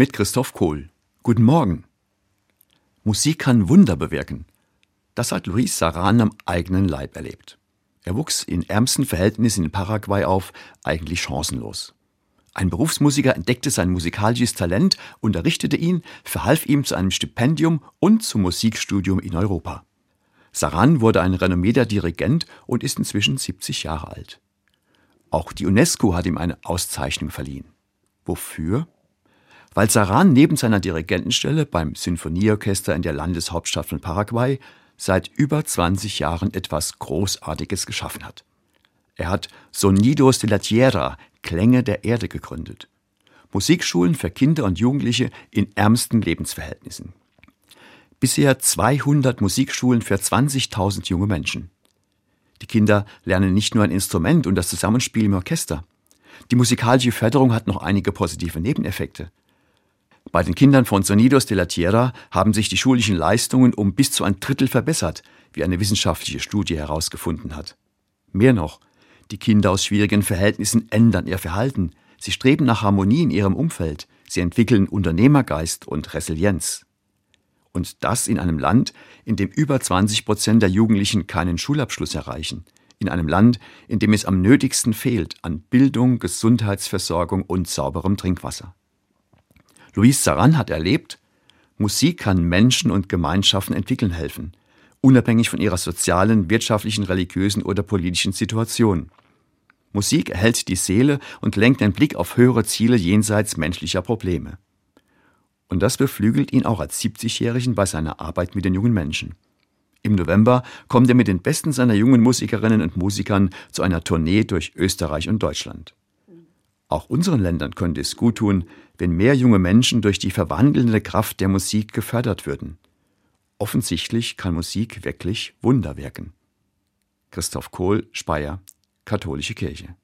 mit Christoph Kohl. Guten Morgen. Musik kann Wunder bewirken. Das hat Luis Saran am eigenen Leib erlebt. Er wuchs in ärmsten Verhältnissen in Paraguay auf, eigentlich chancenlos. Ein Berufsmusiker entdeckte sein musikalisches Talent, unterrichtete ihn, verhalf ihm zu einem Stipendium und zum Musikstudium in Europa. Saran wurde ein renommierter Dirigent und ist inzwischen 70 Jahre alt. Auch die UNESCO hat ihm eine Auszeichnung verliehen. Wofür? Weil Saran neben seiner Dirigentenstelle beim Sinfonieorchester in der Landeshauptstadt von Paraguay seit über 20 Jahren etwas Großartiges geschaffen hat. Er hat Sonidos de la Tierra, Klänge der Erde gegründet. Musikschulen für Kinder und Jugendliche in ärmsten Lebensverhältnissen. Bisher 200 Musikschulen für 20.000 junge Menschen. Die Kinder lernen nicht nur ein Instrument und das Zusammenspiel im Orchester. Die musikalische Förderung hat noch einige positive Nebeneffekte. Bei den Kindern von Sonidos de la Tierra haben sich die schulischen Leistungen um bis zu ein Drittel verbessert, wie eine wissenschaftliche Studie herausgefunden hat. Mehr noch, die Kinder aus schwierigen Verhältnissen ändern ihr Verhalten, sie streben nach Harmonie in ihrem Umfeld, sie entwickeln Unternehmergeist und Resilienz. Und das in einem Land, in dem über 20 Prozent der Jugendlichen keinen Schulabschluss erreichen. In einem Land, in dem es am nötigsten fehlt an Bildung, Gesundheitsversorgung und sauberem Trinkwasser. Luis Saran hat erlebt, Musik kann Menschen und Gemeinschaften entwickeln helfen, unabhängig von ihrer sozialen, wirtschaftlichen, religiösen oder politischen Situation. Musik erhält die Seele und lenkt den Blick auf höhere Ziele jenseits menschlicher Probleme. Und das beflügelt ihn auch als 70-Jährigen bei seiner Arbeit mit den jungen Menschen. Im November kommt er mit den besten seiner jungen Musikerinnen und Musikern zu einer Tournee durch Österreich und Deutschland. Auch unseren Ländern könnte es gut tun, wenn mehr junge Menschen durch die verwandelnde Kraft der Musik gefördert würden. Offensichtlich kann Musik wirklich Wunder wirken. Christoph Kohl, Speyer, Katholische Kirche.